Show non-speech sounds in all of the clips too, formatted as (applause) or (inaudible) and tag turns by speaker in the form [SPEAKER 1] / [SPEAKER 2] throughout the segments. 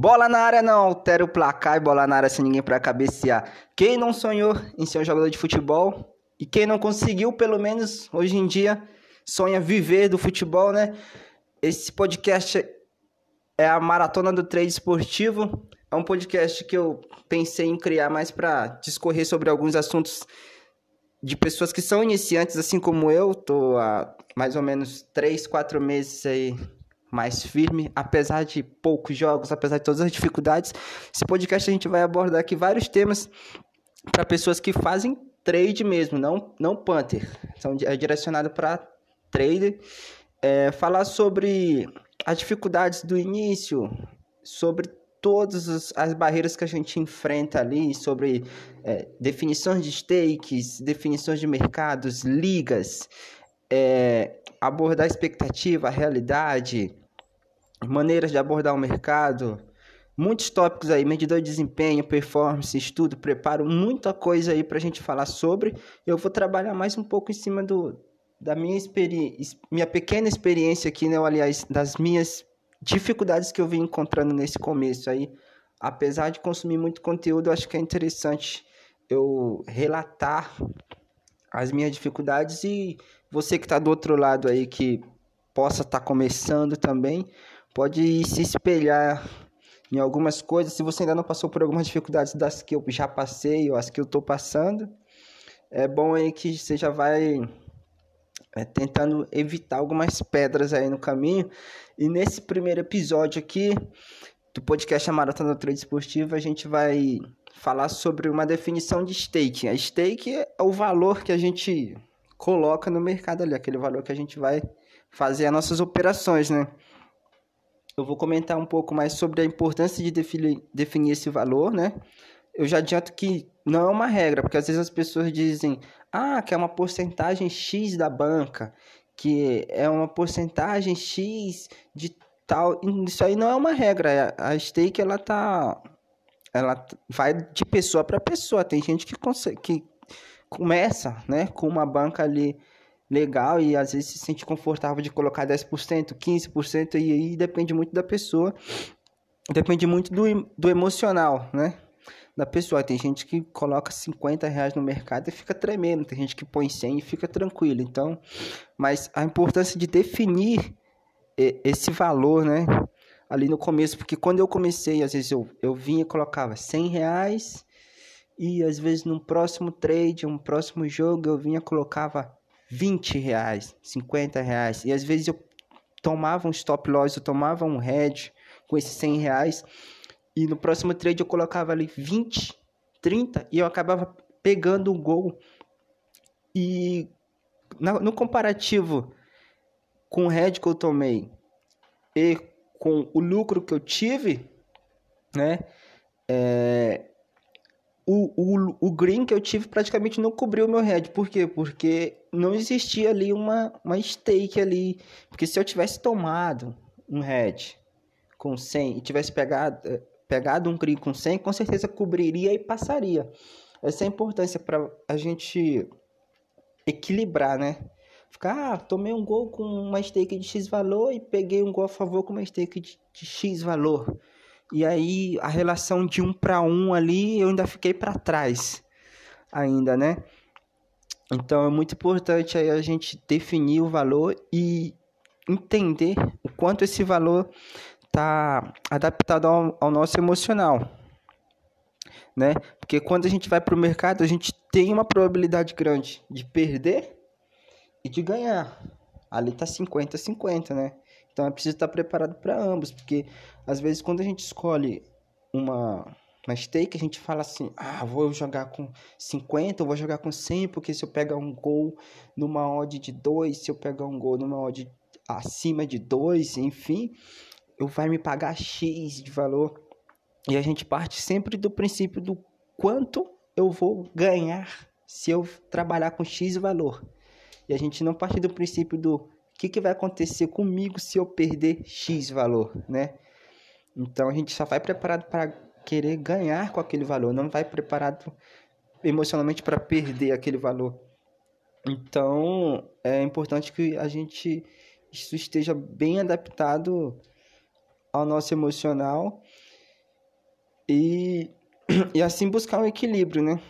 [SPEAKER 1] Bola na área não altera o placar e bola na área sem ninguém para cabecear. Quem não sonhou em ser um jogador de futebol e quem não conseguiu, pelo menos hoje em dia, sonha viver do futebol, né? Esse podcast é a Maratona do Trade Esportivo. É um podcast que eu pensei em criar mais para discorrer sobre alguns assuntos de pessoas que são iniciantes, assim como eu. Tô há mais ou menos 3, 4 meses aí mais firme, apesar de poucos jogos, apesar de todas as dificuldades. Esse podcast a gente vai abordar aqui vários temas para pessoas que fazem trade mesmo, não, não Panther. São, é direcionado para trader. É, falar sobre as dificuldades do início, sobre todas as barreiras que a gente enfrenta ali, sobre é, definições de stakes, definições de mercados, ligas, é, abordar expectativa, realidade, maneiras de abordar o mercado, muitos tópicos aí, medidor de desempenho, performance, estudo, preparo, muita coisa aí para a gente falar sobre. Eu vou trabalhar mais um pouco em cima do, da minha experiência, minha pequena experiência aqui, né, aliás, das minhas dificuldades que eu vim encontrando nesse começo aí. Apesar de consumir muito conteúdo, eu acho que é interessante eu relatar as minhas dificuldades e você que está do outro lado aí que possa estar tá começando também, pode se espelhar em algumas coisas. Se você ainda não passou por algumas dificuldades das que eu já passei ou as que eu estou passando, é bom aí que você já vai é, tentando evitar algumas pedras aí no caminho. E nesse primeiro episódio aqui do podcast A Maratona Trade Esportivo, a gente vai falar sobre uma definição de stake. A stake é o valor que a gente coloca no mercado ali, aquele valor que a gente vai fazer as nossas operações, né? Eu vou comentar um pouco mais sobre a importância de definir, definir esse valor, né? Eu já adianto que não é uma regra, porque às vezes as pessoas dizem, ah, que é uma porcentagem X da banca, que é uma porcentagem X de tal. Isso aí não é uma regra. A stake ela tá ela vai de pessoa para pessoa. Tem gente que consegue que começa, né, com uma banca ali legal e às vezes se sente confortável de colocar 10%, 15% e aí depende muito da pessoa. Depende muito do, do emocional, né? da pessoa. Tem gente que coloca 50 reais no mercado e fica tremendo, tem gente que põe 100 e fica tranquilo. Então, mas a importância de definir esse valor, né? Ali no começo, porque quando eu comecei, às vezes eu, eu vinha e colocava 100 reais e às vezes no próximo trade, um próximo jogo, eu vinha colocava 20 reais, 50 reais. E às vezes eu tomava um stop loss, eu tomava um hedge com esses 100 reais e no próximo trade eu colocava ali 20, 30 e eu acabava pegando um gol. E no comparativo com o head que eu tomei e com o lucro que eu tive, né? É, o, o, o green que eu tive praticamente não cobriu o meu head. Por quê? Porque não existia ali uma, uma stake ali. Porque se eu tivesse tomado um head com 100 e tivesse pegado, pegado um CRI com 100, com certeza cobriria e passaria. Essa é a importância para a gente equilibrar, né? Ficar, ah, tomei um gol com uma stake de X valor e peguei um gol a favor com uma stake de, de X valor. E aí a relação de um para um ali eu ainda fiquei para trás ainda, né? Então é muito importante aí a gente definir o valor e entender o quanto esse valor está adaptado ao, ao nosso emocional. Né? Porque quando a gente vai para o mercado, a gente tem uma probabilidade grande de perder e de ganhar. Ali está 50-50, né? Então é preciso estar preparado para ambos, porque às vezes quando a gente escolhe uma, uma stake, a gente fala assim: ah, vou jogar com 50, vou jogar com 100, porque se eu pegar um gol numa odd de 2, se eu pegar um gol numa odd acima de 2, enfim, eu vai me pagar X de valor. E a gente parte sempre do princípio do quanto eu vou ganhar se eu trabalhar com X valor. E a gente não parte do princípio do que, que vai acontecer comigo se eu perder X valor, né? Então a gente só vai preparado para querer ganhar com aquele valor, não vai preparado emocionalmente para perder aquele valor. Então, é importante que a gente isso esteja bem adaptado ao nosso emocional e, (clears throat) e assim buscar um equilíbrio, né?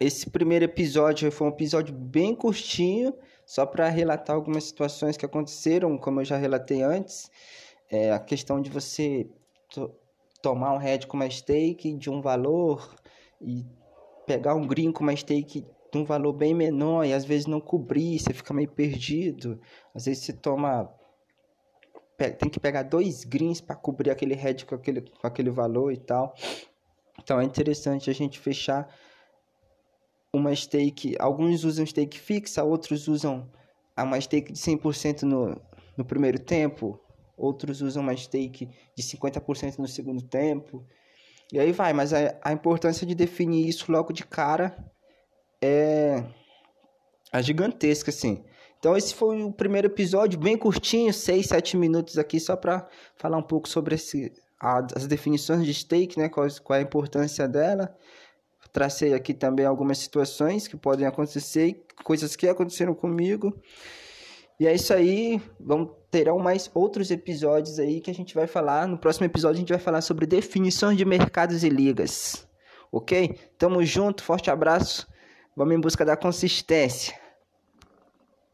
[SPEAKER 1] Esse primeiro episódio foi um episódio bem curtinho, só para relatar algumas situações que aconteceram, como eu já relatei antes. É a questão de você to tomar um head com uma stake de um valor e pegar um green com uma stake de um valor bem menor e às vezes não cobrir, você fica meio perdido. Às vezes você toma tem que pegar dois greens para cobrir aquele head com aquele, com aquele valor e tal. Então é interessante a gente fechar uma stake. Alguns usam stake fixa, outros usam uma stake de 100% no, no primeiro tempo, outros usam uma stake de 50% no segundo tempo. E aí vai, mas a, a importância de definir isso logo de cara é, é gigantesca, assim. Então esse foi o primeiro episódio, bem curtinho, 6, 7 minutos aqui, só para falar um pouco sobre esse, a, as definições de stake, né, qual, qual é a importância dela. Tracei aqui também algumas situações que podem acontecer, coisas que aconteceram comigo. E é isso aí, vamos terão mais outros episódios aí que a gente vai falar. No próximo episódio a gente vai falar sobre definições de mercados e ligas. OK? Tamo junto, forte abraço. Vamos em busca da consistência.